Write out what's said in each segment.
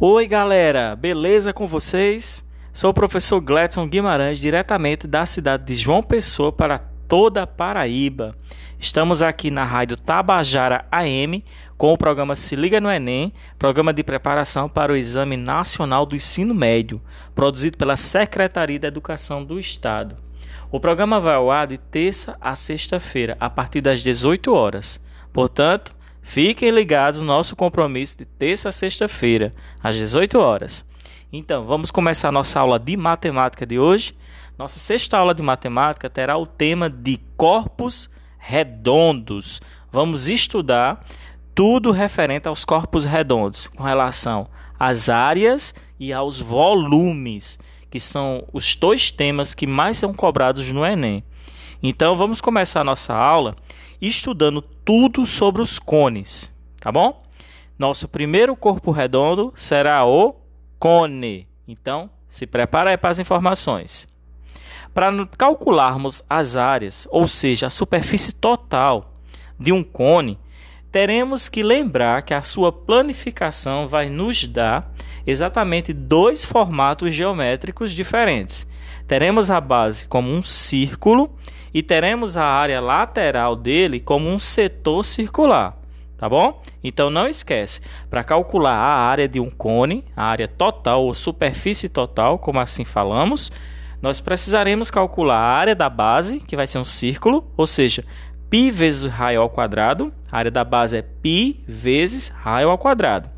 Oi, galera, beleza com vocês? Sou o professor Gladson Guimarães, diretamente da cidade de João Pessoa para toda a Paraíba. Estamos aqui na rádio Tabajara AM com o programa Se Liga no Enem, programa de preparação para o Exame Nacional do Ensino Médio, produzido pela Secretaria da Educação do Estado. O programa vai ao ar de terça a sexta-feira, a partir das 18 horas. Portanto, fiquem ligados no nosso compromisso de terça a sexta-feira, às 18 horas. Então, vamos começar nossa aula de matemática de hoje. Nossa sexta aula de matemática terá o tema de corpos redondos. Vamos estudar tudo referente aos corpos redondos, com relação às áreas e aos volumes, que são os dois temas que mais são cobrados no Enem. Então, vamos começar nossa aula estudando tudo sobre os cones, tá bom? Nosso primeiro corpo redondo será o cone. Então, se prepara aí para as informações. Para calcularmos as áreas, ou seja, a superfície total de um cone, teremos que lembrar que a sua planificação vai nos dar exatamente dois formatos geométricos diferentes. Teremos a base como um círculo e teremos a área lateral dele como um setor circular tá bom? Então não esquece, para calcular a área de um cone, a área total ou superfície total, como assim falamos, nós precisaremos calcular a área da base, que vai ser um círculo, ou seja, π vezes raio ao quadrado, a área da base é π vezes raio ao quadrado.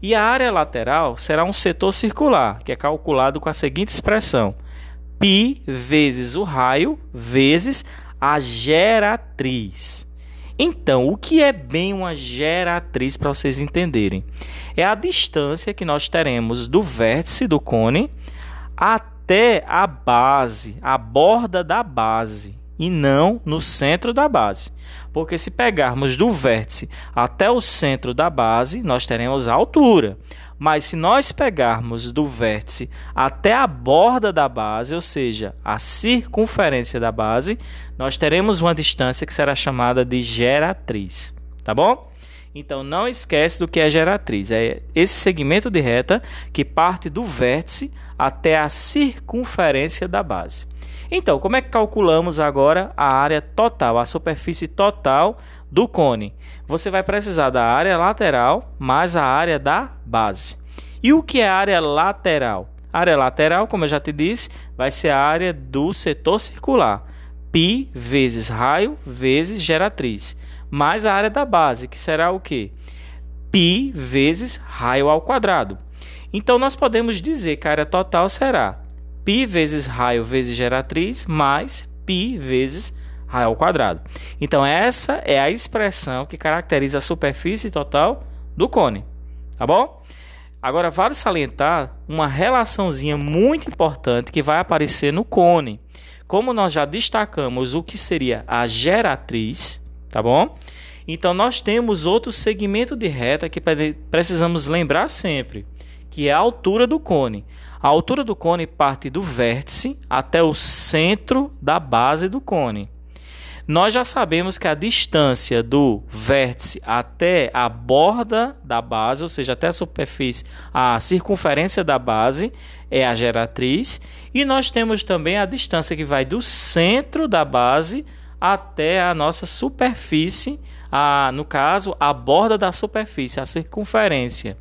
E a área lateral será um setor circular, que é calculado com a seguinte expressão: π vezes o raio vezes a geratriz. Então, o que é bem uma geratriz para vocês entenderem? É a distância que nós teremos do vértice do cone até a base, a borda da base, e não no centro da base. Porque se pegarmos do vértice até o centro da base, nós teremos a altura. Mas se nós pegarmos do vértice até a borda da base, ou seja, a circunferência da base, nós teremos uma distância que será chamada de geratriz, tá bom? Então não esquece do que é geratriz. É esse segmento de reta que parte do vértice até a circunferência da base. Então, como é que calculamos agora a área total, a superfície total do cone? Você vai precisar da área lateral mais a área da base. E o que é área lateral? A área lateral, como eu já te disse, vai ser a área do setor circular. Π vezes raio vezes geratriz. Mais a área da base, que será o quê? Π vezes raio ao quadrado. Então, nós podemos dizer que a área total será π vezes raio vezes geratriz mais π vezes raio ao quadrado. Então essa é a expressão que caracteriza a superfície total do cone, tá bom? Agora vale salientar uma relaçãozinha muito importante que vai aparecer no cone. Como nós já destacamos o que seria a geratriz, tá bom? Então nós temos outro segmento de reta que precisamos lembrar sempre, que é a altura do cone. A altura do cone parte do vértice até o centro da base do cone. Nós já sabemos que a distância do vértice até a borda da base, ou seja, até a superfície, a circunferência da base é a geratriz, e nós temos também a distância que vai do centro da base até a nossa superfície, a, no caso, a borda da superfície, a circunferência,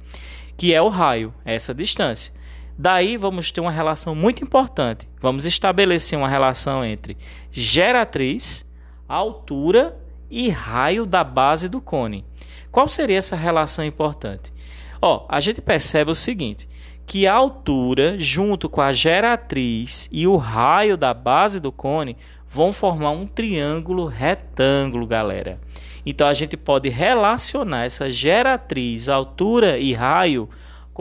que é o raio, essa distância. Daí vamos ter uma relação muito importante. Vamos estabelecer uma relação entre geratriz, altura e raio da base do cone. Qual seria essa relação importante? Ó, a gente percebe o seguinte, que a altura junto com a geratriz e o raio da base do cone vão formar um triângulo retângulo, galera. Então a gente pode relacionar essa geratriz, altura e raio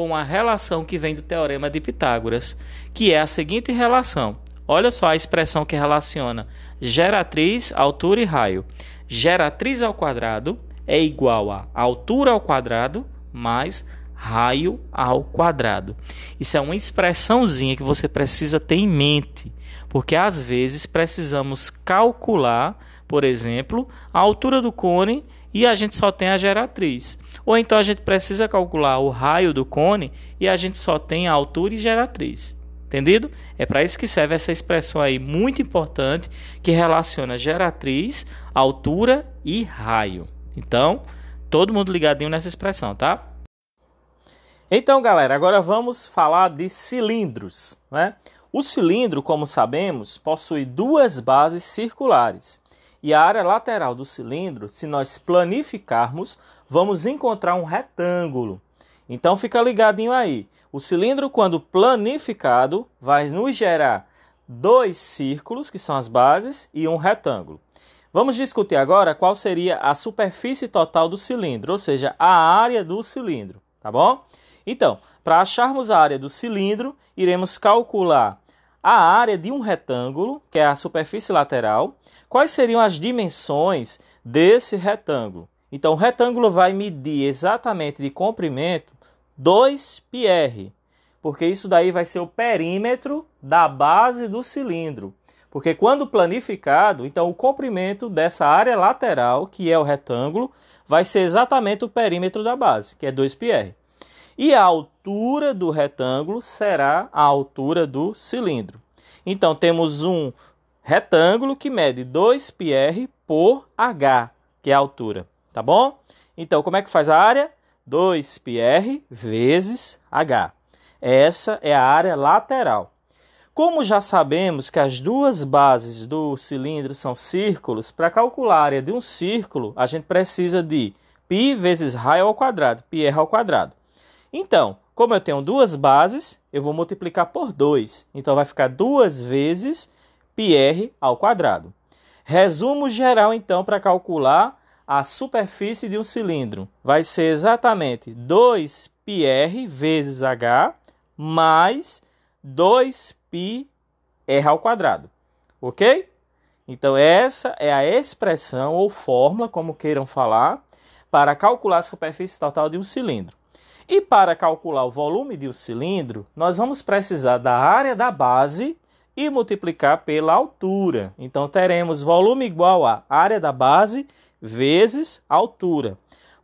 com a relação que vem do teorema de Pitágoras, que é a seguinte relação. Olha só a expressão que relaciona geratriz, altura e raio. Geratriz ao quadrado é igual a altura ao quadrado mais raio ao quadrado. Isso é uma expressãozinha que você precisa ter em mente, porque às vezes precisamos calcular, por exemplo, a altura do cone e a gente só tem a geratriz. Ou então a gente precisa calcular o raio do cone e a gente só tem a altura e geratriz. Entendido? É para isso que serve essa expressão aí muito importante que relaciona geratriz, altura e raio. Então, todo mundo ligadinho nessa expressão, tá? Então, galera, agora vamos falar de cilindros, né? O cilindro, como sabemos, possui duas bases circulares. E a área lateral do cilindro, se nós planificarmos, vamos encontrar um retângulo. Então fica ligadinho aí. O cilindro, quando planificado, vai nos gerar dois círculos, que são as bases, e um retângulo. Vamos discutir agora qual seria a superfície total do cilindro, ou seja, a área do cilindro, tá bom? Então, para acharmos a área do cilindro, iremos calcular a área de um retângulo, que é a superfície lateral. Quais seriam as dimensões desse retângulo? Então, o retângulo vai medir exatamente de comprimento 2πr, porque isso daí vai ser o perímetro da base do cilindro. Porque quando planificado, então o comprimento dessa área lateral, que é o retângulo, vai ser exatamente o perímetro da base, que é 2πr. E a altura do retângulo será a altura do cilindro. Então temos um retângulo que mede 2πr por h, que é a altura, tá bom? Então como é que faz a área? 2πr vezes h. Essa é a área lateral. Como já sabemos que as duas bases do cilindro são círculos, para calcular a área de um círculo, a gente precisa de π vezes raio ao quadrado, πr ao quadrado. Então, como eu tenho duas bases, eu vou multiplicar por 2. Então, vai ficar duas vezes πr ao quadrado. Resumo geral, então, para calcular a superfície de um cilindro vai ser exatamente 2πr vezes h mais 2πr ao quadrado. Ok? Então, essa é a expressão ou fórmula, como queiram falar, para calcular a superfície total de um cilindro. E para calcular o volume de um cilindro, nós vamos precisar da área da base e multiplicar pela altura. Então, teremos volume igual a área da base vezes altura.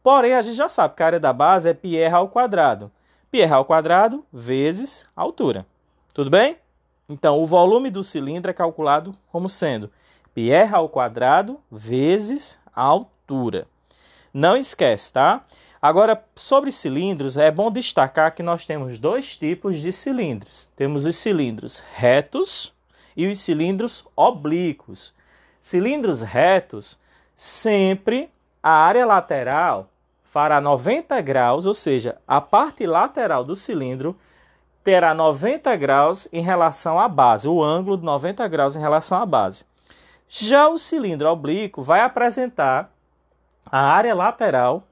Porém, a gente já sabe que a área da base é πr ao quadrado. πr ao quadrado vezes altura. Tudo bem? Então, o volume do cilindro é calculado como sendo πr ao quadrado vezes altura. Não esquece, tá? Agora, sobre cilindros, é bom destacar que nós temos dois tipos de cilindros. Temos os cilindros retos e os cilindros oblíquos. Cilindros retos sempre a área lateral fará 90 graus, ou seja, a parte lateral do cilindro terá 90 graus em relação à base, o ângulo de 90 graus em relação à base. Já o cilindro oblíquo vai apresentar a área lateral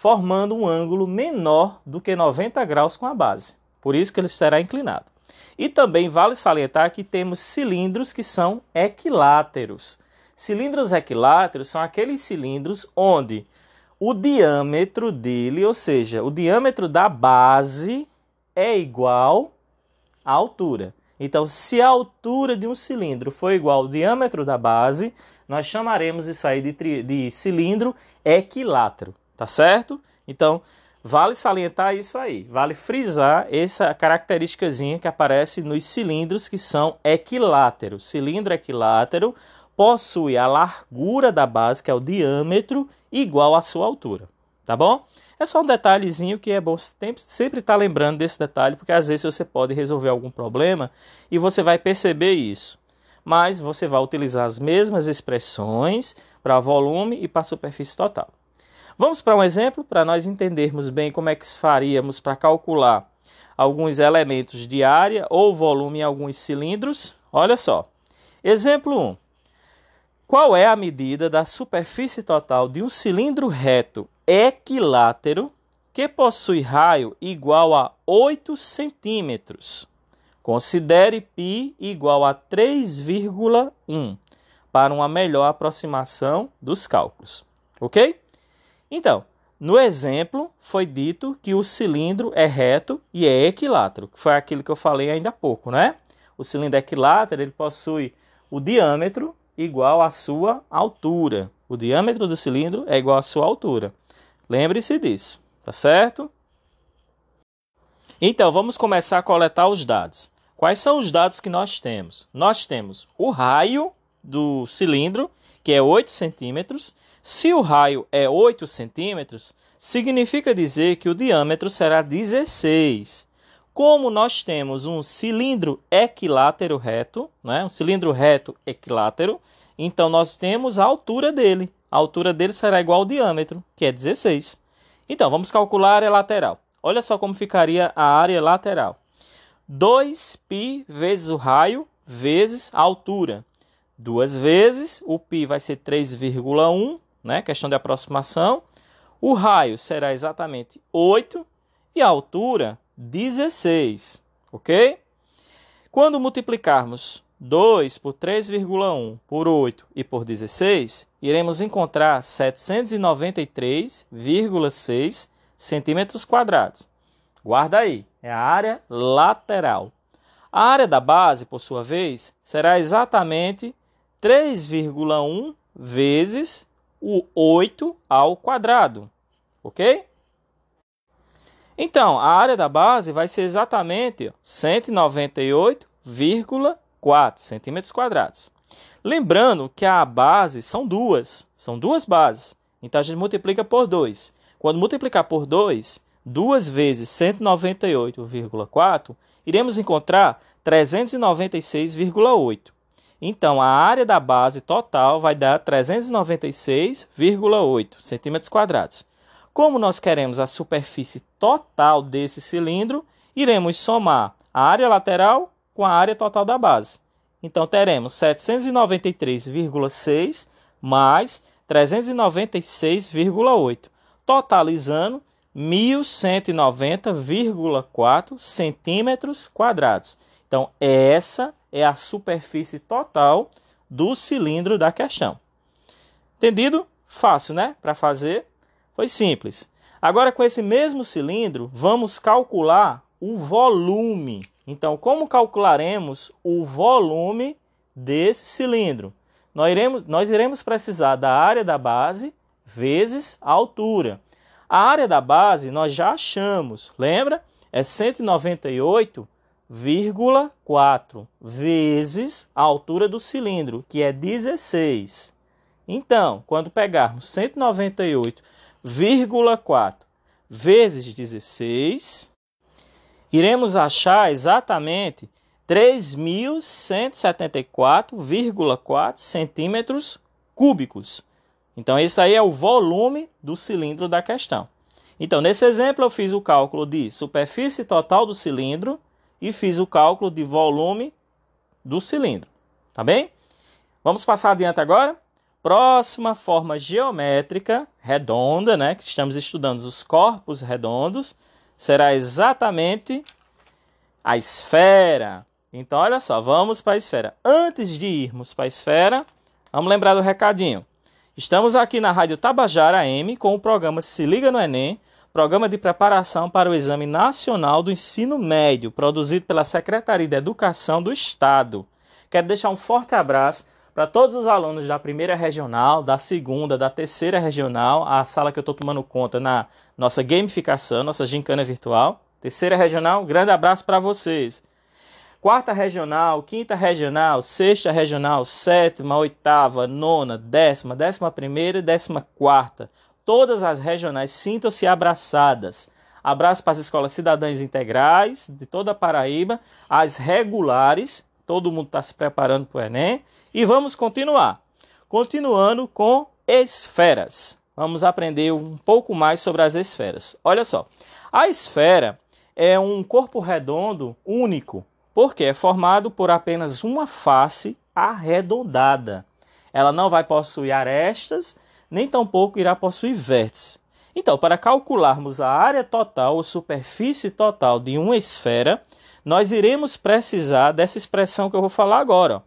formando um ângulo menor do que 90 graus com a base. Por isso que ele será inclinado. E também vale salientar que temos cilindros que são equiláteros. Cilindros equiláteros são aqueles cilindros onde o diâmetro dele, ou seja, o diâmetro da base é igual à altura. Então, se a altura de um cilindro for igual ao diâmetro da base, nós chamaremos isso aí de, de cilindro equilátero, tá certo? Então, vale salientar isso aí, vale frisar essa característicazinha que aparece nos cilindros que são equiláteros. Cilindro equilátero possui a largura da base, que é o diâmetro, igual à sua altura. Tá bom? É só um detalhezinho que é bom sempre estar tá lembrando desse detalhe, porque às vezes você pode resolver algum problema e você vai perceber isso. Mas você vai utilizar as mesmas expressões para volume e para superfície total. Vamos para um exemplo para nós entendermos bem como é que faríamos para calcular alguns elementos de área ou volume em alguns cilindros. Olha só. Exemplo 1. Qual é a medida da superfície total de um cilindro reto equilátero que possui raio igual a 8 centímetros? Considere π igual a 3,1 para uma melhor aproximação dos cálculos. Ok? Então, no exemplo, foi dito que o cilindro é reto e é equilátero, que foi aquilo que eu falei ainda há pouco, né? O cilindro equilátero ele possui o diâmetro igual à sua altura. O diâmetro do cilindro é igual à sua altura. Lembre-se disso, tá certo? Então, vamos começar a coletar os dados. Quais são os dados que nós temos? Nós temos o raio do cilindro, que é 8 centímetros. Se o raio é 8 centímetros, significa dizer que o diâmetro será 16. Como nós temos um cilindro equilátero reto, né? um cilindro reto equilátero, então nós temos a altura dele. A altura dele será igual ao diâmetro, que é 16. Então, vamos calcular a área lateral. Olha só como ficaria a área lateral. 2π vezes o raio vezes a altura. Duas vezes, o π vai ser 3,1, né? questão de aproximação. O raio será exatamente 8 e a altura 16, ok? Quando multiplicarmos 2 por 3,1 por 8 e por 16, iremos encontrar 793,6 centímetros quadrados. Guarda aí, é a área lateral. A área da base, por sua vez, será exatamente 3,1 vezes o 8 ao quadrado, ok? Então, a área da base vai ser exatamente 198,4 centímetros quadrados. Lembrando que a base são duas, são duas bases. Então, a gente multiplica por 2. Quando multiplicar por 2, 2 vezes 198,4, iremos encontrar 396,8. Então, a área da base total vai dar 396,8 centímetros quadrados. Como nós queremos a superfície total desse cilindro, iremos somar a área lateral com a área total da base. Então, teremos 793,6 mais 396,8 totalizando 1190,4 centímetros quadrados. Então, essa é a superfície total do cilindro da questão. Entendido? Fácil, né? Para fazer, foi simples. Agora, com esse mesmo cilindro, vamos calcular o volume. Então, como calcularemos o volume desse cilindro? Nós iremos, nós iremos precisar da área da base vezes a altura. A área da base nós já achamos, lembra? É 198,4 vezes a altura do cilindro, que é 16. Então, quando pegarmos 198,4 vezes 16, iremos achar exatamente 3.174,4 centímetros cúbicos. Então, esse aí é o volume do cilindro da questão. Então, nesse exemplo, eu fiz o cálculo de superfície total do cilindro e fiz o cálculo de volume do cilindro. Tá bem? Vamos passar adiante agora? Próxima forma geométrica redonda, né, que estamos estudando os corpos redondos, será exatamente a esfera. Então, olha só, vamos para a esfera. Antes de irmos para a esfera, vamos lembrar do recadinho. Estamos aqui na Rádio Tabajara M com o programa Se Liga no Enem, programa de preparação para o Exame Nacional do Ensino Médio, produzido pela Secretaria de Educação do Estado. Quero deixar um forte abraço para todos os alunos da primeira regional, da segunda, da terceira regional, a sala que eu estou tomando conta na nossa gamificação, nossa gincana virtual. Terceira regional, grande abraço para vocês quarta regional, quinta regional, sexta regional, sétima, oitava, nona, décima, décima primeira e décima quarta. Todas as regionais sintam-se abraçadas. Abraço para as escolas cidadãs integrais de toda a Paraíba, as regulares, todo mundo está se preparando para o Enem. E vamos continuar. Continuando com esferas. Vamos aprender um pouco mais sobre as esferas. Olha só, a esfera é um corpo redondo único porque é formado por apenas uma face arredondada. Ela não vai possuir arestas, nem tampouco irá possuir vértices. Então, para calcularmos a área total ou superfície total de uma esfera, nós iremos precisar dessa expressão que eu vou falar agora.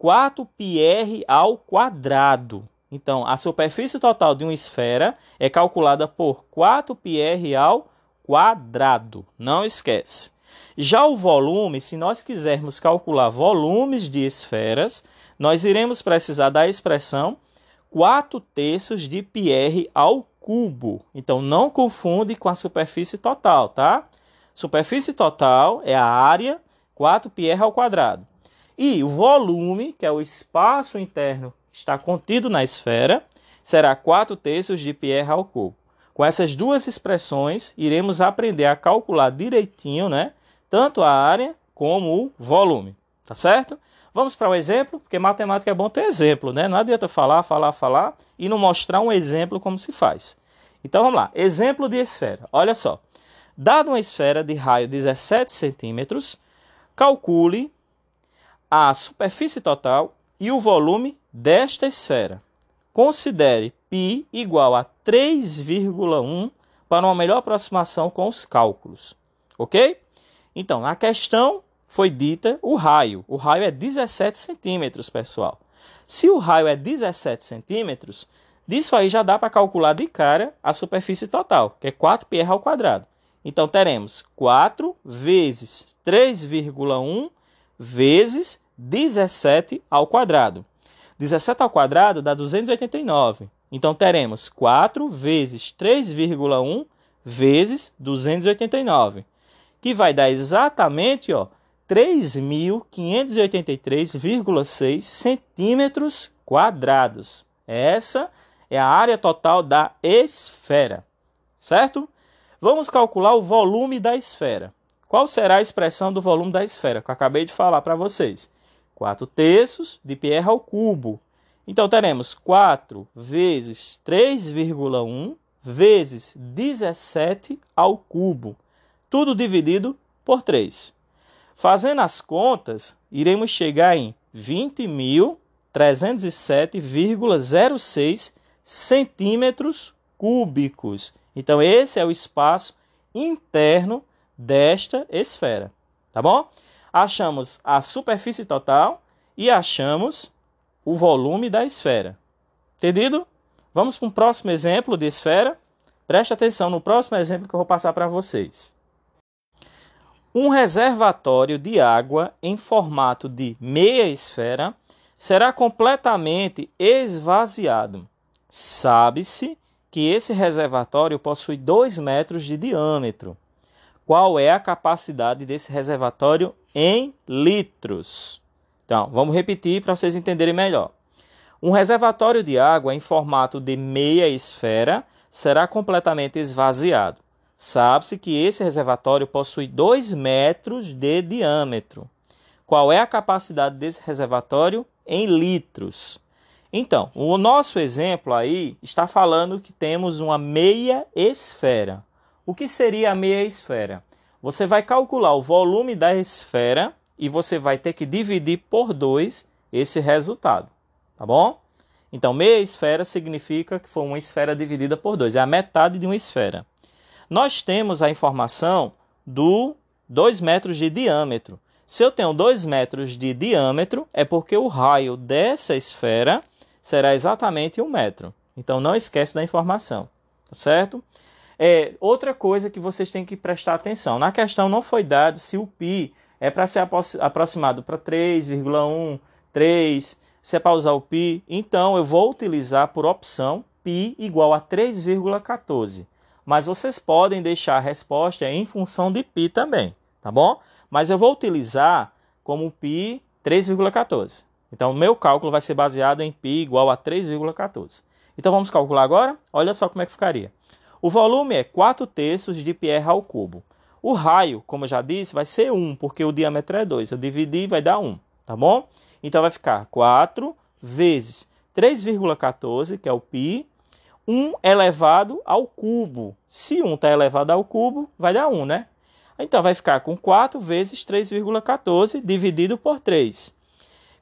4πr ao quadrado. Então, a superfície total de uma esfera é calculada por 4πr ao quadrado. Não esquece. Já o volume, se nós quisermos calcular volumes de esferas, nós iremos precisar da expressão 4 terços de Pierre ao cubo. Então não confunde com a superfície total, tá? Superfície total é a área 4 Pierre ao quadrado. E o volume, que é o espaço interno que está contido na esfera, será 4 terços de Pierre ao cubo. Com essas duas expressões, iremos aprender a calcular direitinho, né? Tanto a área como o volume, tá certo? Vamos para o um exemplo, porque matemática é bom ter exemplo, né? Não adianta falar, falar, falar e não mostrar um exemplo como se faz. Então vamos lá. Exemplo de esfera. Olha só. Dado uma esfera de raio 17 centímetros, calcule a superfície total e o volume desta esfera. Considere π igual a 3,1 para uma melhor aproximação com os cálculos. Ok? Então, na questão foi dita o raio. O raio é 17 centímetros, pessoal. Se o raio é 17 centímetros, disso aí já dá para calcular de cara a superfície total, que é 4 πr ao quadrado. Então, teremos 4 vezes 3,1 vezes 17 ao quadrado. 17 ao quadrado dá 289. Então, teremos 4 vezes 3,1 vezes 289, que vai dar exatamente ó, 3.583,6 centímetros quadrados. Essa é a área total da esfera, certo? Vamos calcular o volume da esfera. Qual será a expressão do volume da esfera que eu acabei de falar para vocês? 4 terços de Pierre ao cubo. Então, teremos 4 vezes 3,1 vezes 17 ao cubo. Tudo dividido por 3. Fazendo as contas, iremos chegar em 20.307,06 centímetros cúbicos. Então, esse é o espaço interno desta esfera, tá bom? Achamos a superfície total e achamos o volume da esfera. Entendido? Vamos para um próximo exemplo de esfera. Preste atenção no próximo exemplo que eu vou passar para vocês. Um reservatório de água em formato de meia esfera será completamente esvaziado. Sabe-se que esse reservatório possui 2 metros de diâmetro. Qual é a capacidade desse reservatório em litros? Então, vamos repetir para vocês entenderem melhor. Um reservatório de água em formato de meia esfera será completamente esvaziado. Sabe-se que esse reservatório possui 2 metros de diâmetro. Qual é a capacidade desse reservatório em litros? Então, o nosso exemplo aí está falando que temos uma meia esfera. O que seria a meia esfera? Você vai calcular o volume da esfera e você vai ter que dividir por 2 esse resultado, tá bom? Então, meia esfera significa que foi uma esfera dividida por 2, é a metade de uma esfera nós temos a informação do 2 metros de diâmetro. Se eu tenho 2 metros de diâmetro, é porque o raio dessa esfera será exatamente 1 um metro. Então não esquece da informação, tá certo? É, outra coisa que vocês têm que prestar atenção. Na questão não foi dado se o π é para ser aproximado para 3,1, 3, se é para usar o π. Então eu vou utilizar por opção π igual a 3,14 mas vocês podem deixar a resposta em função de π também, tá bom? Mas eu vou utilizar como π 3,14. Então, o meu cálculo vai ser baseado em π igual a 3,14. Então, vamos calcular agora? Olha só como é que ficaria. O volume é 4 terços de Pierre ao cubo. O raio, como eu já disse, vai ser 1, porque o diâmetro é 2. Eu dividi vai dar 1, tá bom? Então, vai ficar 4 vezes 3,14, que é o π, 1 elevado ao cubo. Se 1 está elevado ao cubo, vai dar 1, né? Então, vai ficar com 4 vezes 3,14 dividido por 3.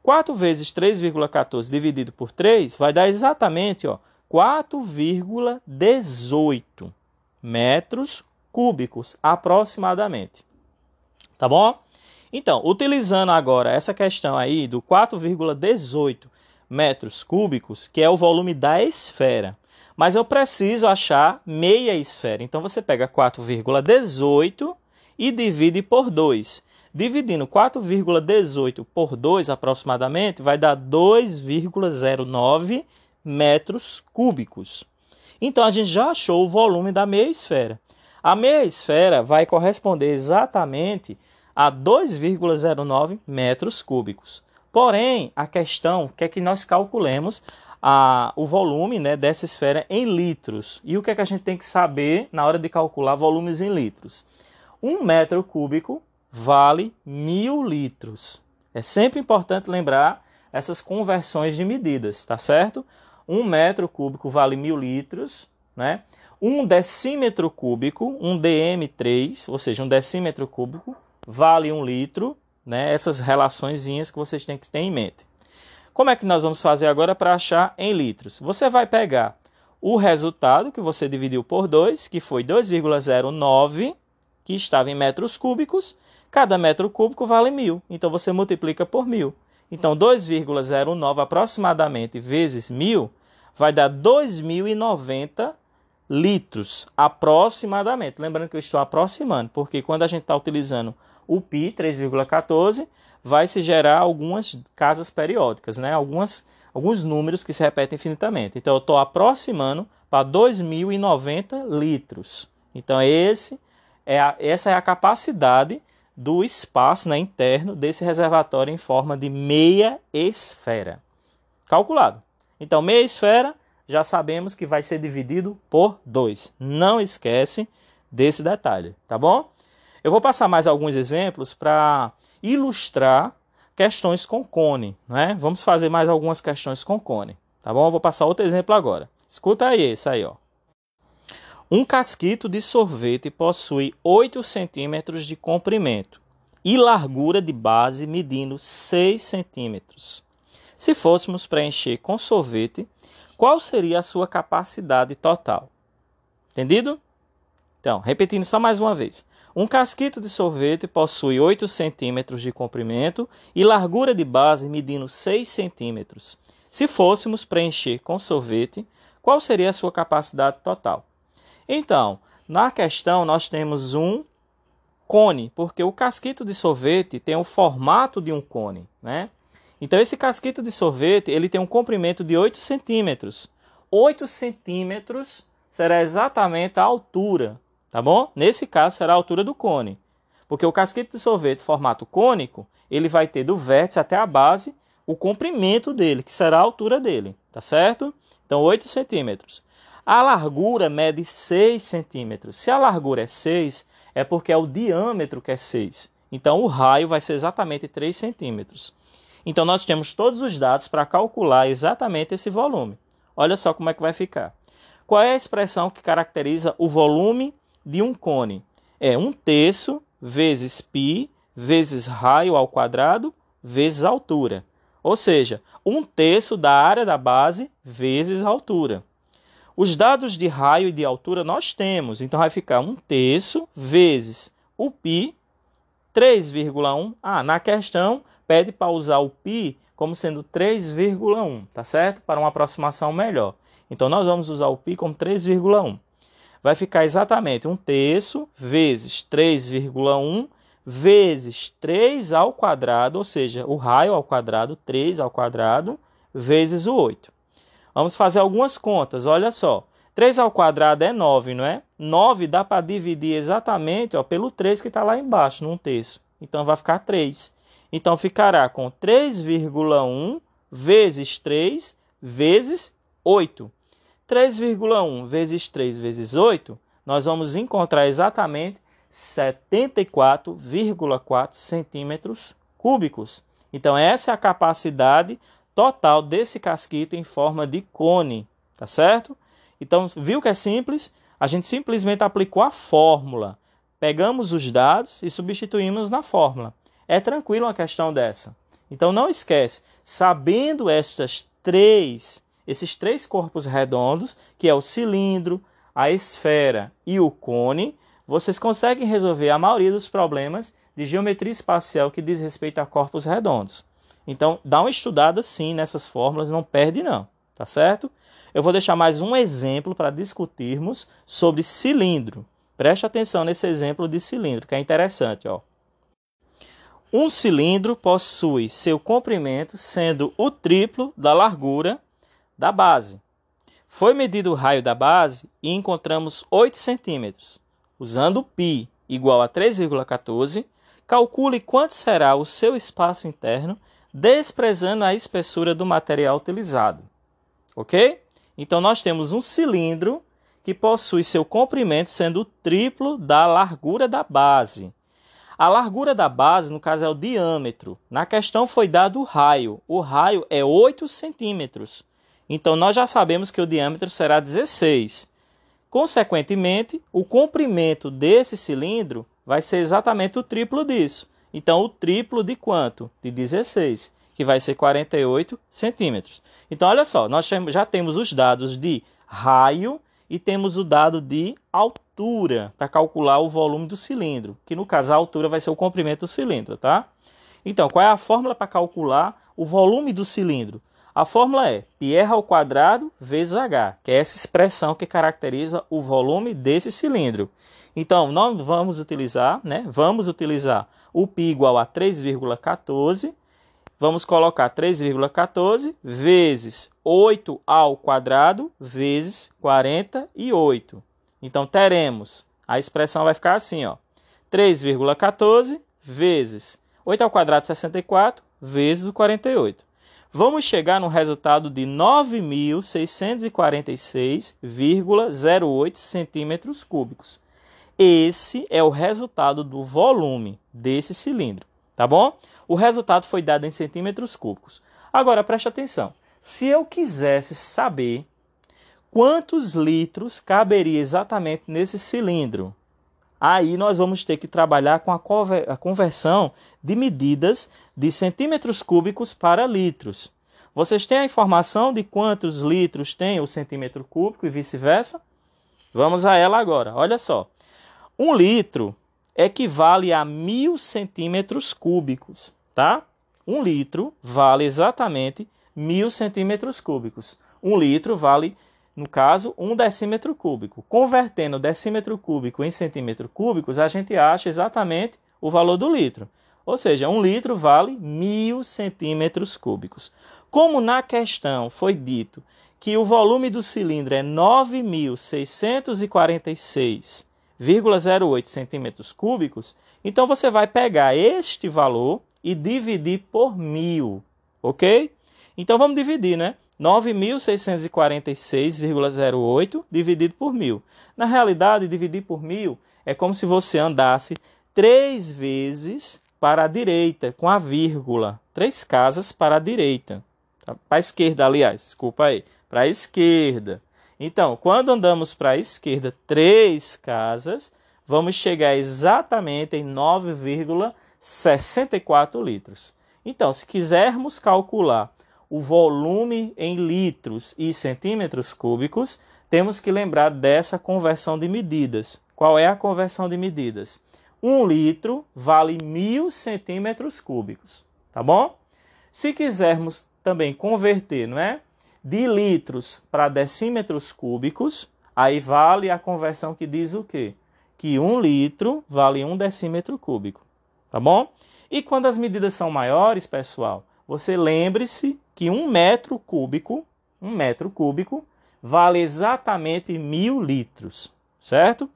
4 vezes 3,14 dividido por 3 vai dar exatamente 4,18 metros cúbicos, aproximadamente. Tá bom? Então, utilizando agora essa questão aí do 4,18 metros cúbicos, que é o volume da esfera, mas eu preciso achar meia esfera. Então você pega 4,18 e divide por 2. Dividindo 4,18 por 2 aproximadamente vai dar 2,09 metros cúbicos. Então a gente já achou o volume da meia esfera. A meia esfera vai corresponder exatamente a 2,09 metros cúbicos. Porém, a questão quer que nós calculemos a, o volume né, dessa esfera em litros. E o que, é que a gente tem que saber na hora de calcular volumes em litros? Um metro cúbico vale mil litros. É sempre importante lembrar essas conversões de medidas, tá certo? Um metro cúbico vale mil litros, né? Um decímetro cúbico, um dm3, ou seja, um decímetro cúbico, vale um litro, né? Essas relaçõezinhas que vocês têm que ter em mente. Como é que nós vamos fazer agora para achar em litros? Você vai pegar o resultado que você dividiu por 2, que foi 2,09, que estava em metros cúbicos. Cada metro cúbico vale mil, então você multiplica por mil. Então, 2,09 aproximadamente vezes mil vai dar 2.090 litros aproximadamente. Lembrando que eu estou aproximando, porque quando a gente está utilizando o pi 3,14, vai se gerar algumas casas periódicas, né? Algumas, alguns números que se repetem infinitamente. Então eu estou aproximando para 2.090 litros. Então esse é a, essa é a capacidade do espaço né, interno desse reservatório em forma de meia esfera. Calculado. Então meia esfera já sabemos que vai ser dividido por 2. Não esquece desse detalhe, tá bom? Eu vou passar mais alguns exemplos para ilustrar questões com cone. Né? Vamos fazer mais algumas questões com cone. Tá bom? Eu vou passar outro exemplo agora. Escuta aí esse aí, ó. Um casquito de sorvete possui 8 centímetros de comprimento e largura de base medindo 6 centímetros. Se fôssemos preencher com sorvete, qual seria a sua capacidade total? Entendido? Então, repetindo só mais uma vez. Um casquito de sorvete possui 8 centímetros de comprimento e largura de base medindo 6 centímetros. Se fôssemos preencher com sorvete, qual seria a sua capacidade total? Então, na questão nós temos um cone, porque o casquito de sorvete tem o formato de um cone, né? Então esse casquito de sorvete ele tem um comprimento de 8 centímetros. 8 centímetros será exatamente a altura tá bom? Nesse caso será a altura do cone, porque o casquete de sorvete formato cônico, ele vai ter do vértice até a base o comprimento dele, que será a altura dele, tá certo? Então 8 centímetros. A largura mede 6 centímetros. Se a largura é 6, é porque é o diâmetro que é 6. Então o raio vai ser exatamente 3 centímetros. Então nós temos todos os dados para calcular exatamente esse volume. Olha só como é que vai ficar. Qual é a expressão que caracteriza o volume de um cone é um terço vezes π vezes raio ao quadrado vezes altura. Ou seja, um terço da área da base vezes a altura. Os dados de raio e de altura nós temos, então vai ficar um terço vezes o π, 3,1. Ah, na questão pede para usar o π como sendo 3,1, tá certo? Para uma aproximação melhor. Então nós vamos usar o π como 3,1 vai ficar exatamente um terço vezes 3,1 vezes 3 ao quadrado, ou seja, o raio ao quadrado, 3 ao quadrado, vezes o 8. Vamos fazer algumas contas, olha só. 3 ao quadrado é 9, não é? 9 dá para dividir exatamente ó, pelo 3 que está lá embaixo, num terço. Então vai ficar 3. Então ficará com 3,1 vezes 3 vezes 8. 3,1 vezes 3 vezes 8, nós vamos encontrar exatamente 74,4 centímetros cúbicos. Então, essa é a capacidade total desse casquito em forma de cone, tá certo? Então, viu que é simples? A gente simplesmente aplicou a fórmula. Pegamos os dados e substituímos na fórmula. É tranquilo uma questão dessa. Então, não esquece, sabendo estas três esses três corpos redondos, que é o cilindro, a esfera e o cone, vocês conseguem resolver a maioria dos problemas de geometria espacial que diz respeito a corpos redondos. Então, dá uma estudada sim nessas fórmulas, não perde não, tá certo? Eu vou deixar mais um exemplo para discutirmos sobre cilindro. Preste atenção nesse exemplo de cilindro, que é interessante, ó. Um cilindro possui seu comprimento sendo o triplo da largura da base. Foi medido o raio da base e encontramos 8 centímetros. Usando π igual a 3,14, calcule quanto será o seu espaço interno, desprezando a espessura do material utilizado. Ok? Então, nós temos um cilindro que possui seu comprimento sendo o triplo da largura da base. A largura da base, no caso, é o diâmetro. Na questão foi dado o raio. O raio é 8 centímetros. Então, nós já sabemos que o diâmetro será 16. Consequentemente, o comprimento desse cilindro vai ser exatamente o triplo disso. Então, o triplo de quanto? De 16, que vai ser 48 centímetros. Então, olha só, nós já temos os dados de raio e temos o dado de altura para calcular o volume do cilindro, que no caso a altura vai ser o comprimento do cilindro, tá? Então, qual é a fórmula para calcular o volume do cilindro? A fórmula é πr ao quadrado vezes h, que é essa expressão que caracteriza o volume desse cilindro. Então, nós vamos utilizar, né? Vamos utilizar o π igual a 3,14. Vamos colocar 3,14 vezes 8 ao quadrado vezes 48. Então, teremos, a expressão vai ficar assim, ó. 3,14 vezes 8 ao quadrado, 64, vezes o 48 vamos chegar no resultado de 9.646,08 centímetros cúbicos. Esse é o resultado do volume desse cilindro, tá bom? O resultado foi dado em centímetros cúbicos. Agora preste atenção. Se eu quisesse saber quantos litros caberia exatamente nesse cilindro, aí nós vamos ter que trabalhar com a conversão de medidas de centímetros cúbicos para litros. Vocês têm a informação de quantos litros tem o centímetro cúbico e vice-versa? Vamos a ela agora. Olha só. Um litro equivale a mil centímetros cúbicos, tá? Um litro vale exatamente mil centímetros cúbicos. Um litro vale no caso, um decímetro cúbico. Convertendo decímetro cúbico em centímetro cúbicos, a gente acha exatamente o valor do litro. Ou seja, um litro vale mil centímetros cúbicos. Como na questão foi dito que o volume do cilindro é 9.646,08 centímetros cúbicos, então você vai pegar este valor e dividir por mil, ok? Então vamos dividir, né? 9.646,08 dividido por mil. Na realidade, dividir por mil é como se você andasse três vezes para a direita, com a vírgula. Três casas para a direita. Tá? Para a esquerda, aliás, desculpa aí. Para a esquerda. Então, quando andamos para a esquerda três casas, vamos chegar exatamente em 9,64 litros. Então, se quisermos calcular o volume em litros e centímetros cúbicos, temos que lembrar dessa conversão de medidas. Qual é a conversão de medidas? Um litro vale mil centímetros cúbicos, tá bom? Se quisermos também converter, não é? De litros para decímetros cúbicos, aí vale a conversão que diz o quê? Que um litro vale um decímetro cúbico, tá bom? E quando as medidas são maiores, pessoal, você lembre-se que um metro cúbico, um metro cúbico, vale exatamente mil litros, certo?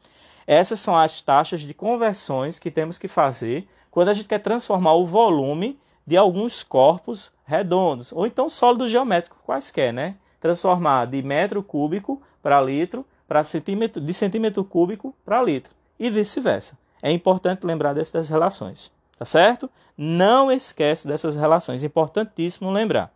Essas são as taxas de conversões que temos que fazer quando a gente quer transformar o volume de alguns corpos redondos, ou então sólidos geométricos quaisquer, né? Transformar de metro cúbico para litro, para centímetro, de centímetro cúbico para litro, e vice-versa. É importante lembrar dessas relações. Tá certo? Não esquece dessas relações, importantíssimo lembrar.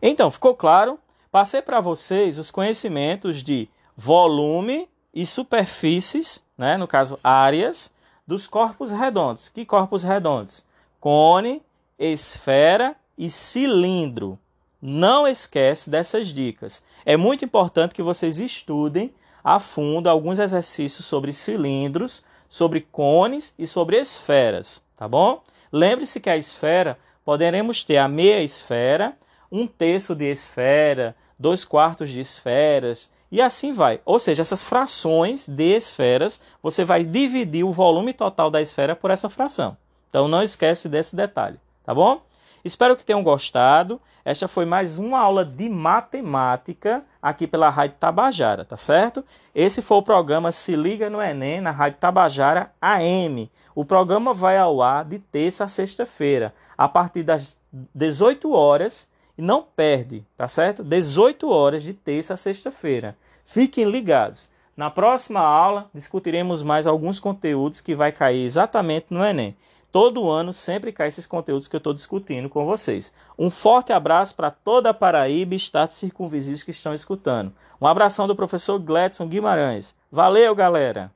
Então, ficou claro? Passei para vocês os conhecimentos de volume e superfícies, né, no caso áreas, dos corpos redondos. Que corpos redondos? Cone, esfera e cilindro. Não esquece dessas dicas. É muito importante que vocês estudem a fundo alguns exercícios sobre cilindros, sobre cones e sobre esferas, tá bom? Lembre-se que a esfera poderemos ter a meia esfera, um terço de esfera, dois quartos de esferas e assim vai. Ou seja, essas frações de esferas, você vai dividir o volume total da esfera por essa fração. Então não esquece desse detalhe, tá bom? Espero que tenham gostado. Esta foi mais uma aula de matemática aqui pela Rádio Tabajara, tá certo? Esse foi o programa Se Liga no Enem na Rádio Tabajara AM. O programa vai ao ar de terça a sexta-feira, a partir das 18 horas. E não perde, tá certo? 18 horas de terça a sexta-feira. Fiquem ligados. Na próxima aula discutiremos mais alguns conteúdos que vai cair exatamente no Enem. Todo ano sempre cai esses conteúdos que eu estou discutindo com vocês. Um forte abraço para toda a Paraíba e estados circunvizinhos que estão escutando. Um abração do professor Gladson Guimarães. Valeu, galera!